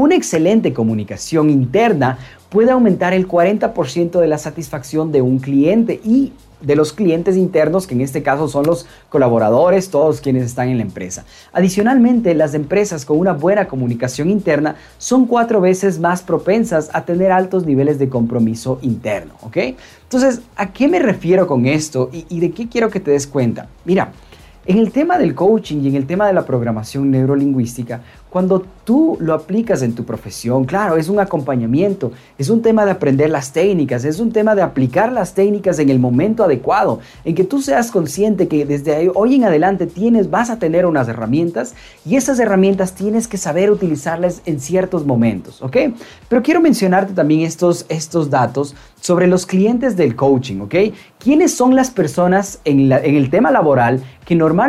Una excelente comunicación interna puede aumentar el 40% de la satisfacción de un cliente y de los clientes internos, que en este caso son los colaboradores, todos quienes están en la empresa. Adicionalmente, las empresas con una buena comunicación interna son cuatro veces más propensas a tener altos niveles de compromiso interno, ¿ok? Entonces, ¿a qué me refiero con esto y, y de qué quiero que te des cuenta? Mira, en el tema del coaching y en el tema de la programación neurolingüística, cuando tú lo aplicas en tu profesión, claro, es un acompañamiento, es un tema de aprender las técnicas, es un tema de aplicar las técnicas en el momento adecuado, en que tú seas consciente que desde hoy en adelante tienes, vas a tener unas herramientas y esas herramientas tienes que saber utilizarlas en ciertos momentos, ¿ok? Pero quiero mencionarte también estos, estos datos sobre los clientes del coaching, ¿ok? ¿Quiénes son las personas en, en el tema laboral que normalmente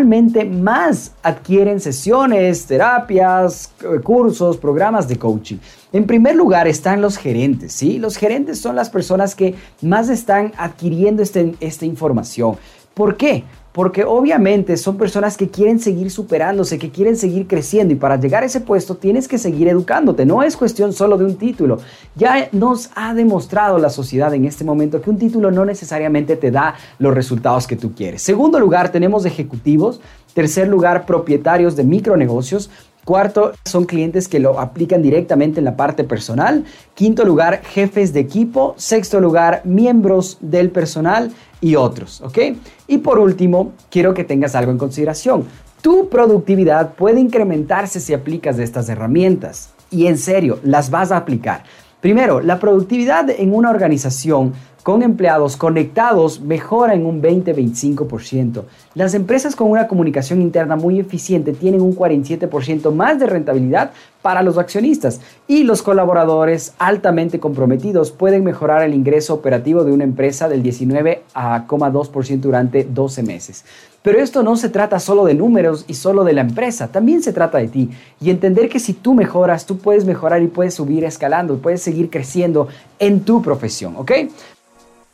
más adquieren sesiones, terapias, eh, cursos, programas de coaching. En primer lugar están los gerentes, ¿sí? Los gerentes son las personas que más están adquiriendo este, esta información. ¿Por qué? Porque obviamente son personas que quieren seguir superándose, que quieren seguir creciendo y para llegar a ese puesto tienes que seguir educándote. No es cuestión solo de un título. Ya nos ha demostrado la sociedad en este momento que un título no necesariamente te da los resultados que tú quieres. Segundo lugar, tenemos ejecutivos. Tercer lugar, propietarios de micronegocios. Cuarto, son clientes que lo aplican directamente en la parte personal. Quinto lugar, jefes de equipo. Sexto lugar, miembros del personal y otros, ¿ok? Y por último, quiero que tengas algo en consideración. Tu productividad puede incrementarse si aplicas estas herramientas. Y en serio, las vas a aplicar. Primero, la productividad en una organización con empleados conectados mejora en un 20-25%. Las empresas con una comunicación interna muy eficiente tienen un 47% más de rentabilidad para los accionistas y los colaboradores altamente comprometidos pueden mejorar el ingreso operativo de una empresa del 19,2% durante 12 meses. Pero esto no se trata solo de números y solo de la empresa, también se trata de ti y entender que si tú mejoras, tú puedes mejorar y puedes subir escalando, puedes seguir creciendo en tu profesión, ¿ok?